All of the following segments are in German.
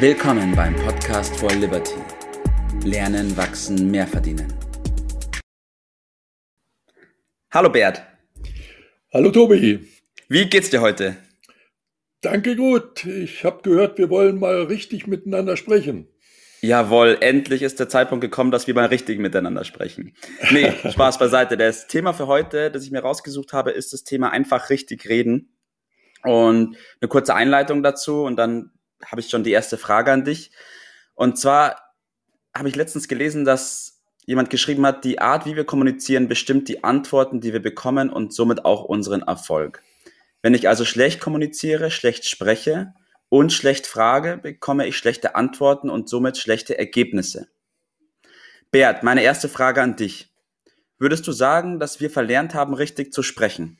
Willkommen beim Podcast for Liberty. Lernen, wachsen, mehr verdienen. Hallo Bert. Hallo Tobi. Wie geht's dir heute? Danke gut. Ich habe gehört, wir wollen mal richtig miteinander sprechen. Jawohl, endlich ist der Zeitpunkt gekommen, dass wir mal richtig miteinander sprechen. Nee, Spaß beiseite. Das Thema für heute, das ich mir rausgesucht habe, ist das Thema einfach richtig reden. Und eine kurze Einleitung dazu und dann habe ich schon die erste Frage an dich. Und zwar habe ich letztens gelesen, dass jemand geschrieben hat, die Art, wie wir kommunizieren, bestimmt die Antworten, die wir bekommen und somit auch unseren Erfolg. Wenn ich also schlecht kommuniziere, schlecht spreche, und schlecht frage, bekomme ich schlechte Antworten und somit schlechte Ergebnisse. Bert, meine erste Frage an dich. Würdest du sagen, dass wir verlernt haben, richtig zu sprechen?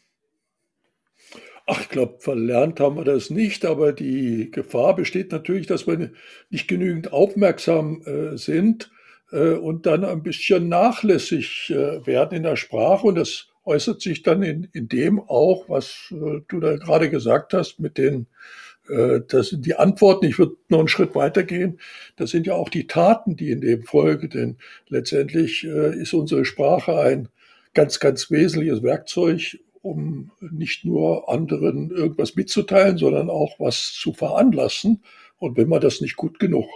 Ach, ich glaube, verlernt haben wir das nicht, aber die Gefahr besteht natürlich, dass wir nicht genügend aufmerksam äh, sind äh, und dann ein bisschen nachlässig äh, werden in der Sprache. Und das äußert sich dann in, in dem auch, was äh, du da gerade gesagt hast, mit den äh, das sind die Antworten. Ich würde noch einen Schritt weitergehen. Das sind ja auch die Taten, die in dem folgen. Denn letztendlich äh, ist unsere Sprache ein ganz, ganz wesentliches Werkzeug, um nicht nur anderen irgendwas mitzuteilen, sondern auch was zu veranlassen. Und wenn man das nicht gut genug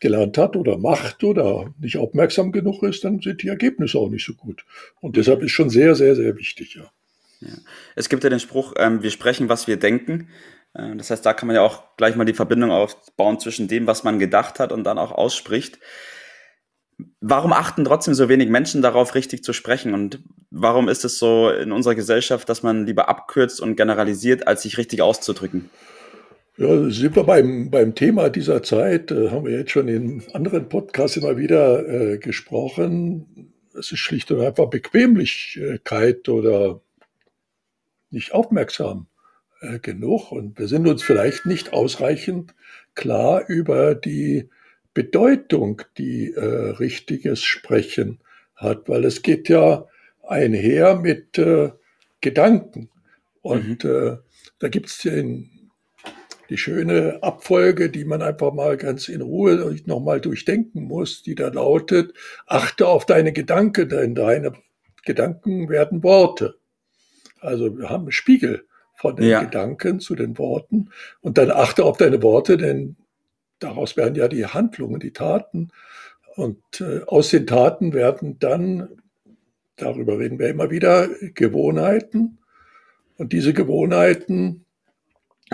gelernt hat oder macht oder nicht aufmerksam genug ist, dann sind die Ergebnisse auch nicht so gut. Und deshalb ist schon sehr, sehr, sehr wichtig, ja. ja. Es gibt ja den Spruch, ähm, wir sprechen, was wir denken. Äh, das heißt, da kann man ja auch gleich mal die Verbindung aufbauen zwischen dem, was man gedacht hat und dann auch ausspricht. Warum achten trotzdem so wenig Menschen darauf, richtig zu sprechen? Und warum ist es so in unserer Gesellschaft, dass man lieber abkürzt und generalisiert, als sich richtig auszudrücken? Ja, sind wir beim, beim Thema dieser Zeit, äh, haben wir jetzt schon in anderen Podcasts immer wieder äh, gesprochen. Es ist schlicht und einfach Bequemlichkeit oder nicht aufmerksam äh, genug und wir sind uns vielleicht nicht ausreichend klar über die Bedeutung, die äh, richtiges Sprechen hat, weil es geht ja einher mit äh, Gedanken. Und mhm. äh, da gibt es die schöne Abfolge, die man einfach mal ganz in Ruhe nochmal durchdenken muss, die da lautet, achte auf deine Gedanken, denn deine Gedanken werden Worte. Also wir haben einen Spiegel von den ja. Gedanken zu den Worten. Und dann achte auf deine Worte, denn daraus werden ja die Handlungen, die Taten. Und äh, aus den Taten werden dann, darüber reden wir immer wieder, Gewohnheiten. Und diese Gewohnheiten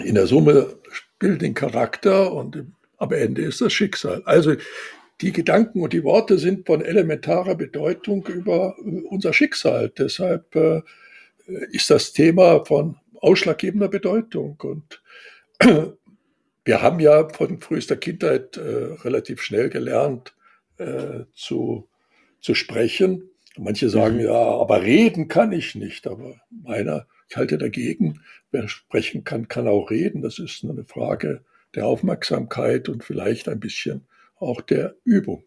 in der Summe bilden den Charakter und am Ende ist das Schicksal. Also die Gedanken und die Worte sind von elementarer Bedeutung über unser Schicksal. Deshalb äh, ist das Thema von ausschlaggebender Bedeutung. Und wir haben ja von frühester Kindheit äh, relativ schnell gelernt äh, zu, zu sprechen. Manche sagen, mhm. ja, aber reden kann ich nicht. Aber meiner, ich halte dagegen, wer sprechen kann, kann auch reden. Das ist eine Frage der Aufmerksamkeit und vielleicht ein bisschen auch der Übung.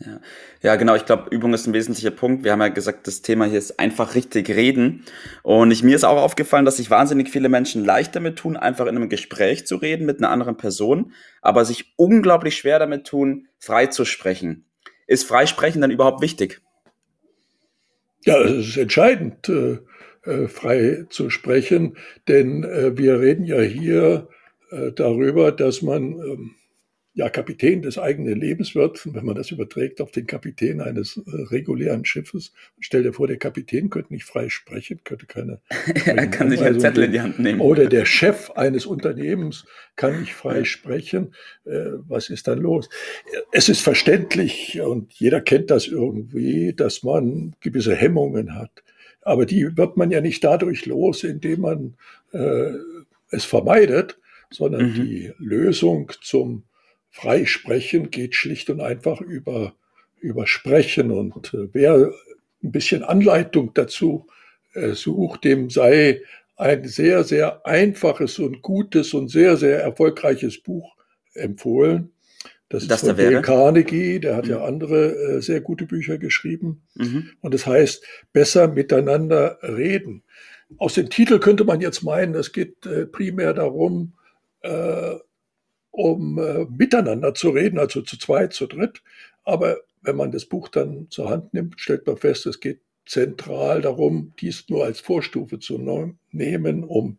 Ja. ja, genau. Ich glaube, Übung ist ein wesentlicher Punkt. Wir haben ja gesagt, das Thema hier ist einfach richtig reden. Und ich, mir ist auch aufgefallen, dass sich wahnsinnig viele Menschen leicht damit tun, einfach in einem Gespräch zu reden mit einer anderen Person, aber sich unglaublich schwer damit tun, frei zu sprechen. Ist Freisprechen dann überhaupt wichtig? Ja, es ist entscheidend, äh, äh, frei zu sprechen, denn äh, wir reden ja hier äh, darüber, dass man ähm, ja, Kapitän des eigenen Lebens wird, wenn man das überträgt auf den Kapitän eines äh, regulären Schiffes. Stell dir vor, der Kapitän könnte nicht frei sprechen, könnte keine. er kann sich einen Zettel in die Hand nehmen. Oder der Chef eines Unternehmens kann nicht frei sprechen. Äh, was ist dann los? Es ist verständlich und jeder kennt das irgendwie, dass man gewisse Hemmungen hat. Aber die wird man ja nicht dadurch los, indem man äh, es vermeidet, sondern mhm. die Lösung zum Freisprechen geht schlicht und einfach über, über Sprechen. Und äh, wer ein bisschen Anleitung dazu äh, sucht, dem sei ein sehr, sehr einfaches und gutes und sehr, sehr erfolgreiches Buch empfohlen. Das, das ist von Dale Carnegie, der hat mhm. ja andere äh, sehr gute Bücher geschrieben. Mhm. Und es das heißt, besser miteinander reden. Aus dem Titel könnte man jetzt meinen, es geht äh, primär darum, äh, um äh, miteinander zu reden, also zu zweit, zu dritt. Aber wenn man das Buch dann zur Hand nimmt, stellt man fest, es geht zentral darum, dies nur als Vorstufe zu nehmen, um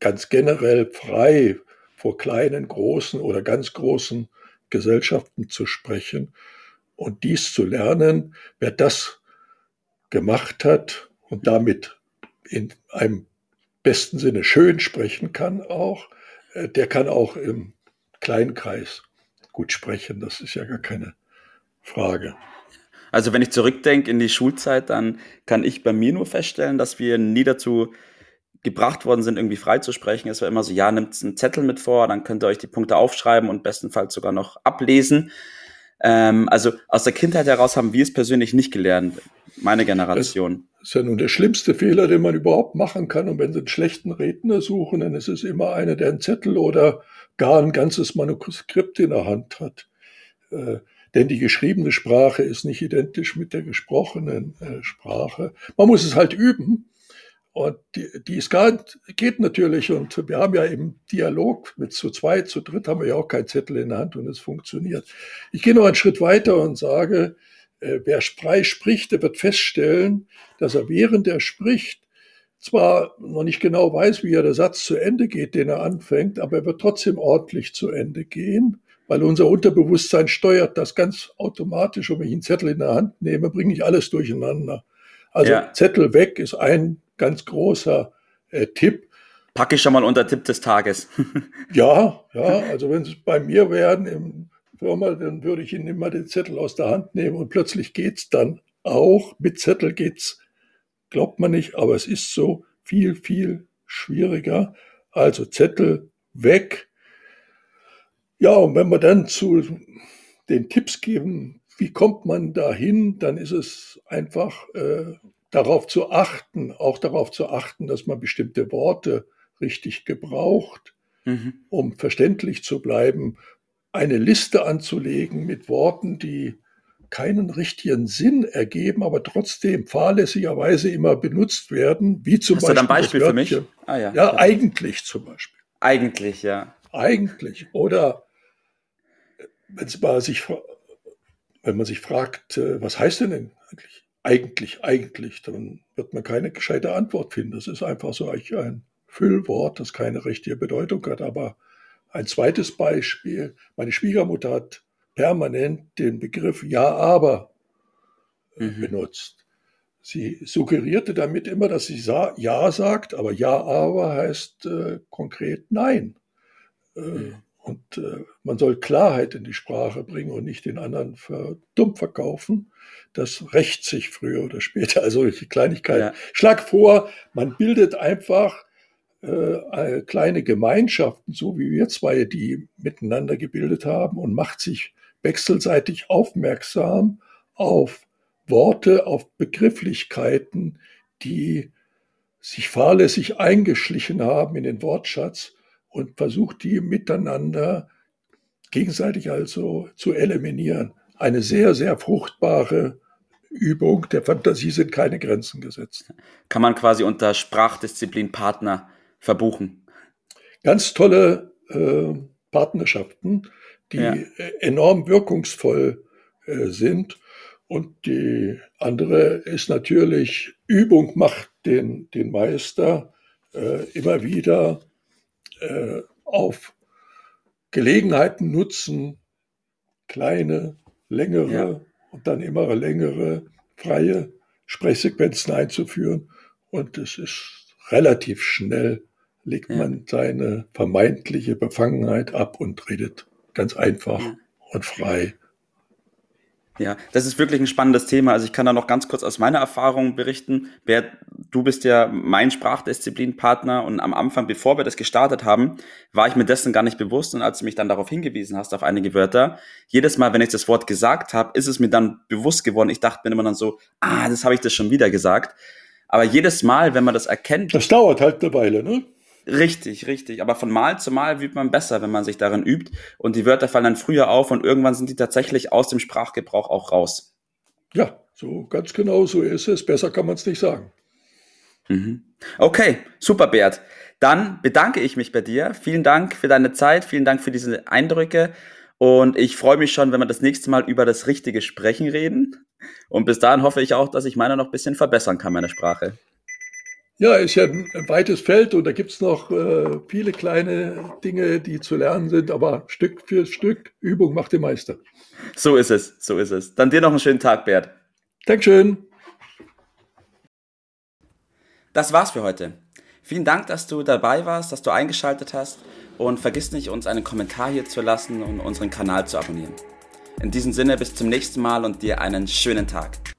ganz generell frei vor kleinen, großen oder ganz großen Gesellschaften zu sprechen. Und dies zu lernen, wer das gemacht hat und damit in einem besten Sinne schön sprechen kann auch, äh, der kann auch im Kleinkreis gut sprechen. Das ist ja gar keine Frage. Also wenn ich zurückdenke in die Schulzeit, dann kann ich bei mir nur feststellen, dass wir nie dazu gebracht worden sind, irgendwie frei zu sprechen. Es war immer so, ja, nimmt einen Zettel mit vor, dann könnt ihr euch die Punkte aufschreiben und bestenfalls sogar noch ablesen. Ähm, also aus der Kindheit heraus haben wir es persönlich nicht gelernt, meine Generation. Das ist ja nun der schlimmste Fehler, den man überhaupt machen kann. Und wenn Sie einen schlechten Redner suchen, dann ist es immer einer, der einen Zettel oder gar ein ganzes Manuskript in der Hand hat. Äh, denn die geschriebene Sprache ist nicht identisch mit der gesprochenen äh, Sprache. Man muss es halt üben. Und die, die ist gar, geht natürlich. Und wir haben ja im Dialog mit zu zweit, zu dritt haben wir ja auch keinen Zettel in der Hand und es funktioniert. Ich gehe noch einen Schritt weiter und sage, wer frei spricht, der wird feststellen, dass er während er spricht zwar noch nicht genau weiß, wie er der Satz zu Ende geht, den er anfängt, aber er wird trotzdem ordentlich zu Ende gehen, weil unser Unterbewusstsein steuert das ganz automatisch. Und wenn ich einen Zettel in der Hand nehme, bringe ich alles durcheinander. Also ja. Zettel weg ist ein ganz großer äh, Tipp. Packe ich schon mal unter Tipp des Tages. ja, ja, also wenn es bei mir wären im Firma, dann würde ich Ihnen immer den Zettel aus der Hand nehmen und plötzlich geht's dann auch. Mit Zettel geht's, glaubt man nicht, aber es ist so viel, viel schwieriger. Also Zettel weg. Ja, und wenn wir dann zu den Tipps geben, wie kommt man dahin, dann ist es einfach äh, darauf zu achten, auch darauf zu achten, dass man bestimmte Worte richtig gebraucht, mhm. um verständlich zu bleiben, eine Liste anzulegen mit Worten, die keinen richtigen Sinn ergeben, aber trotzdem fahrlässigerweise immer benutzt werden, wie zum Hast Beispiel. Du ein Beispiel für mich? Ah, ja, ja eigentlich zum Beispiel. Eigentlich, ja. Eigentlich. Oder wenn man sich, wenn man sich fragt, äh, was heißt denn eigentlich? eigentlich, eigentlich, dann wird man keine gescheite Antwort finden. Das ist einfach so ein Füllwort, das keine richtige Bedeutung hat. Aber ein zweites Beispiel, meine Schwiegermutter hat permanent den Begriff Ja, aber äh, mhm. benutzt. Sie suggerierte damit immer, dass sie Ja sagt, aber Ja, aber heißt äh, konkret Nein. Äh, mhm. Und äh, man soll Klarheit in die Sprache bringen und nicht den anderen für dumm verkaufen. Das rächt sich früher oder später. Also solche Kleinigkeiten. Ja. Schlag vor, man bildet einfach äh, kleine Gemeinschaften, so wie wir zwei, die miteinander gebildet haben und macht sich wechselseitig aufmerksam auf Worte, auf Begrifflichkeiten, die sich fahrlässig eingeschlichen haben in den Wortschatz und versucht die miteinander gegenseitig also zu eliminieren. Eine sehr, sehr fruchtbare Übung. Der Fantasie sind keine Grenzen gesetzt. Kann man quasi unter Sprachdisziplin Partner verbuchen. Ganz tolle äh, Partnerschaften, die ja. enorm wirkungsvoll äh, sind. Und die andere ist natürlich, Übung macht den, den Meister äh, immer wieder äh, auf Gelegenheiten nutzen, kleine, längere ja. und dann immer längere freie Sprechsequenzen einzuführen. Und es ist relativ schnell, legt ja. man seine vermeintliche Befangenheit ab und redet ganz einfach ja. und frei ja, das ist wirklich ein spannendes Thema. Also ich kann da noch ganz kurz aus meiner Erfahrung berichten. Bert, du bist ja mein Sprachdisziplinpartner und am Anfang, bevor wir das gestartet haben, war ich mir dessen gar nicht bewusst und als du mich dann darauf hingewiesen hast, auf einige Wörter, jedes Mal, wenn ich das Wort gesagt habe, ist es mir dann bewusst geworden. Ich dachte mir immer dann so, ah, das habe ich das schon wieder gesagt. Aber jedes Mal, wenn man das erkennt. Das dauert halt eine Weile, ne? Richtig, richtig. Aber von Mal zu Mal übt man besser, wenn man sich darin übt. Und die Wörter fallen dann früher auf und irgendwann sind die tatsächlich aus dem Sprachgebrauch auch raus. Ja, so ganz genau so ist es. Besser kann man es nicht sagen. Mhm. Okay, super, Bert. Dann bedanke ich mich bei dir. Vielen Dank für deine Zeit, vielen Dank für diese Eindrücke. Und ich freue mich schon, wenn wir das nächste Mal über das richtige Sprechen reden. Und bis dahin hoffe ich auch, dass ich meine noch ein bisschen verbessern kann, meine Sprache. Ja, ist ja ein weites Feld und da gibt es noch äh, viele kleine Dinge, die zu lernen sind, aber Stück für Stück, Übung macht den Meister. So ist es, so ist es. Dann dir noch einen schönen Tag, Bert. Dankeschön. Das war's für heute. Vielen Dank, dass du dabei warst, dass du eingeschaltet hast und vergiss nicht, uns einen Kommentar hier zu lassen und unseren Kanal zu abonnieren. In diesem Sinne, bis zum nächsten Mal und dir einen schönen Tag.